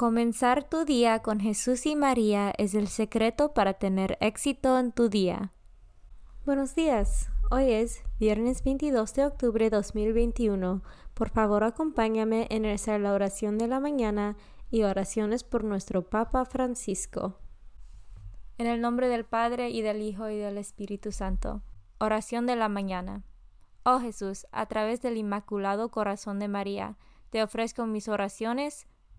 Comenzar tu día con Jesús y María es el secreto para tener éxito en tu día. Buenos días. Hoy es viernes 22 de octubre de 2021. Por favor, acompáñame en hacer la oración de la mañana y oraciones por nuestro Papa Francisco. En el nombre del Padre y del Hijo y del Espíritu Santo. Oración de la mañana. Oh Jesús, a través del Inmaculado Corazón de María, te ofrezco mis oraciones,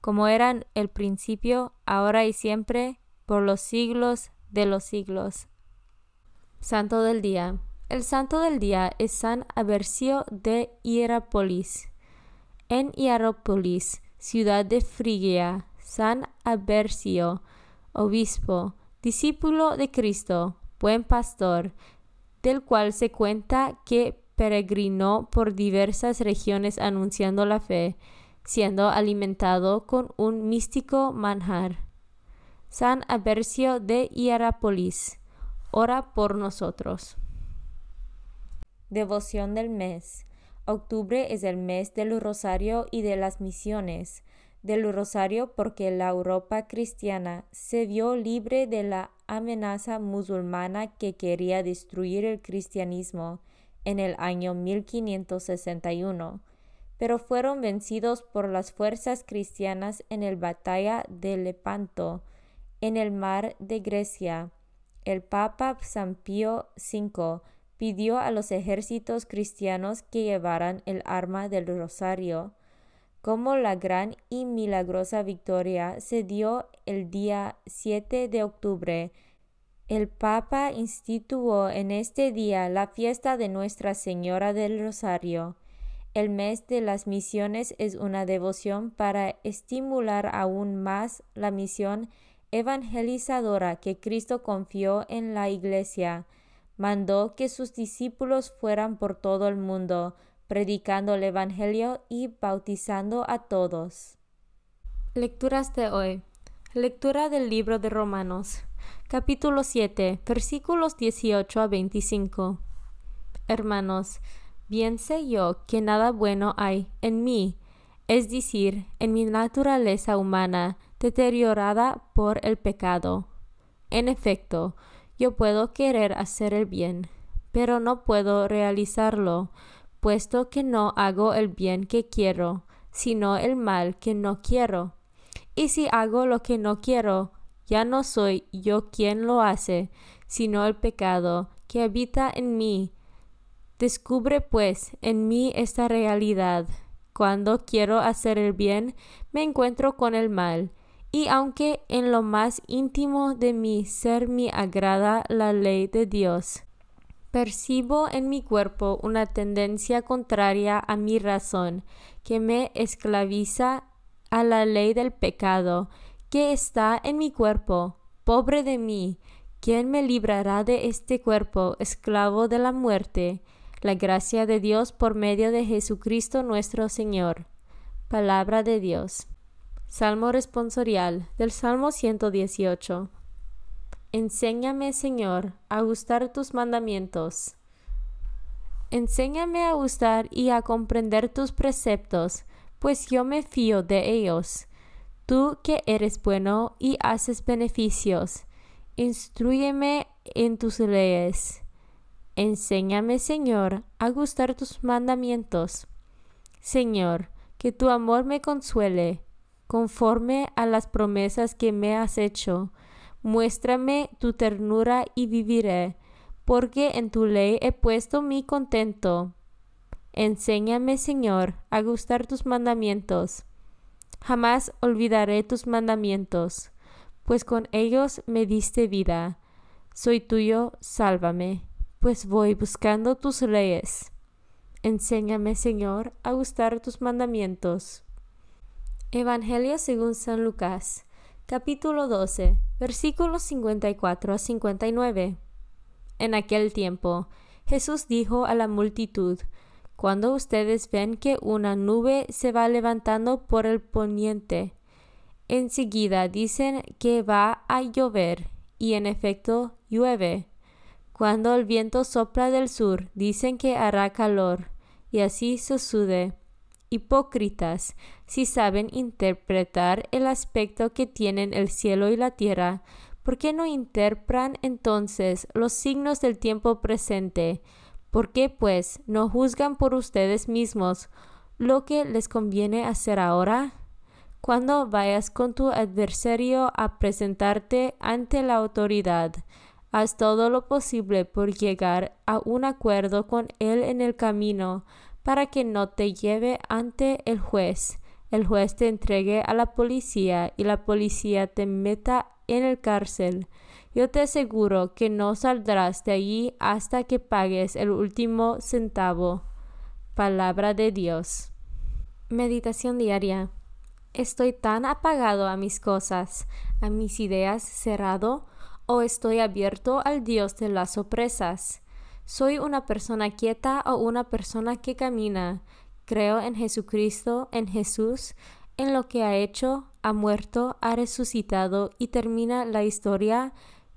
como eran el principio, ahora y siempre, por los siglos de los siglos. Santo del Día. El santo del día es San Aversio de Hierápolis. En Hierápolis, ciudad de Frigia, San Aversio, obispo, discípulo de Cristo, buen pastor, del cual se cuenta que peregrinó por diversas regiones anunciando la fe, siendo alimentado con un místico manjar. San Aversio de Hierápolis, ora por nosotros. Devoción del mes. Octubre es el mes del rosario y de las misiones. Del rosario porque la Europa cristiana se vio libre de la amenaza musulmana que quería destruir el cristianismo en el año 1561 pero fueron vencidos por las fuerzas cristianas en la batalla de Lepanto, en el mar de Grecia. El Papa San Pío V pidió a los ejércitos cristianos que llevaran el arma del rosario. Como la gran y milagrosa victoria se dio el día 7 de octubre, el Papa instituyó en este día la fiesta de Nuestra Señora del Rosario. El mes de las misiones es una devoción para estimular aún más la misión evangelizadora que Cristo confió en la Iglesia. Mandó que sus discípulos fueran por todo el mundo, predicando el Evangelio y bautizando a todos. Lecturas de hoy. Lectura del libro de Romanos, capítulo 7, versículos 18 a 25. Hermanos, bien sé yo que nada bueno hay en mí, es decir, en mi naturaleza humana deteriorada por el pecado. En efecto, yo puedo querer hacer el bien, pero no puedo realizarlo, puesto que no hago el bien que quiero, sino el mal que no quiero. Y si hago lo que no quiero, ya no soy yo quien lo hace, sino el pecado que habita en mí, Descubre pues en mí esta realidad. Cuando quiero hacer el bien, me encuentro con el mal, y aunque en lo más íntimo de mi ser me agrada la ley de Dios, percibo en mi cuerpo una tendencia contraria a mi razón que me esclaviza a la ley del pecado que está en mi cuerpo. Pobre de mí, ¿quién me librará de este cuerpo, esclavo de la muerte? La gracia de Dios por medio de Jesucristo nuestro Señor. Palabra de Dios. Salmo responsorial del Salmo 118. Enséñame, Señor, a gustar tus mandamientos. Enséñame a gustar y a comprender tus preceptos, pues yo me fío de ellos. Tú que eres bueno y haces beneficios, instruyeme en tus leyes. Enséñame, Señor, a gustar tus mandamientos. Señor, que tu amor me consuele conforme a las promesas que me has hecho. Muéstrame tu ternura y viviré, porque en tu ley he puesto mi contento. Enséñame, Señor, a gustar tus mandamientos. Jamás olvidaré tus mandamientos, pues con ellos me diste vida. Soy tuyo, sálvame, pues voy buscando tus leyes. Enséñame, Señor, a gustar tus mandamientos. Evangelio según San Lucas, capítulo 12, versículos 54 a 59. En aquel tiempo, Jesús dijo a la multitud, Cuando ustedes ven que una nube se va levantando por el poniente, enseguida dicen que va a llover, y en efecto llueve. Cuando el viento sopla del sur, dicen que hará calor, y así sucede hipócritas, si saben interpretar el aspecto que tienen el cielo y la tierra, ¿por qué no interpretan entonces los signos del tiempo presente? ¿Por qué, pues, no juzgan por ustedes mismos lo que les conviene hacer ahora? Cuando vayas con tu adversario a presentarte ante la autoridad, haz todo lo posible por llegar a un acuerdo con él en el camino, para que no te lleve ante el juez, el juez te entregue a la policía y la policía te meta en el cárcel. Yo te aseguro que no saldrás de allí hasta que pagues el último centavo. Palabra de Dios. Meditación diaria. ¿Estoy tan apagado a mis cosas, a mis ideas cerrado, o estoy abierto al Dios de las sorpresas? ¿Soy una persona quieta o una persona que camina? Creo en Jesucristo, en Jesús, en lo que ha hecho, ha muerto, ha resucitado y termina la historia.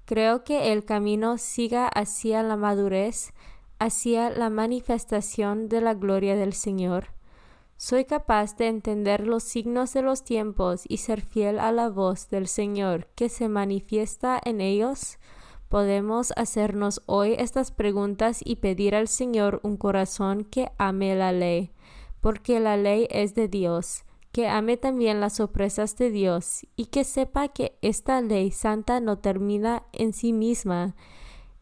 Creo que el camino siga hacia la madurez, hacia la manifestación de la gloria del Señor. Soy capaz de entender los signos de los tiempos y ser fiel a la voz del Señor que se manifiesta en ellos. Podemos hacernos hoy estas preguntas y pedir al Señor un corazón que ame la ley, porque la ley es de Dios, que ame también las sorpresas de Dios y que sepa que esta ley santa no termina en sí misma.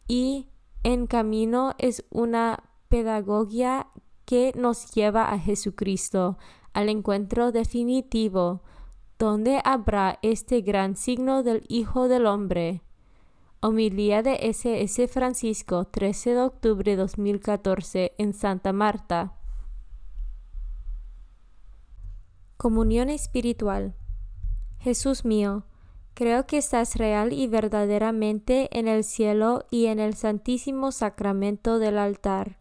Y en camino es una pedagogía que nos lleva a Jesucristo, al encuentro definitivo, donde habrá este gran signo del Hijo del Hombre. Homilía de SS Francisco, 13 de octubre de 2014, en Santa Marta. Comunión espiritual. Jesús mío, creo que estás real y verdaderamente en el cielo y en el santísimo sacramento del altar.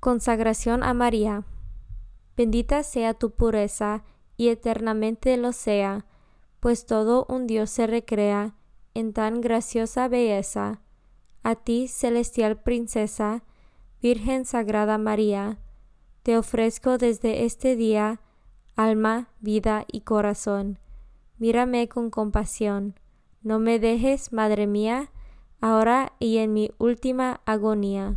Consagración a María. Bendita sea tu pureza y eternamente lo sea, pues todo un Dios se recrea en tan graciosa belleza. A ti, celestial princesa, Virgen Sagrada María, te ofrezco desde este día alma, vida y corazón. Mírame con compasión, No me dejes, Madre mía, ahora y en mi última agonía.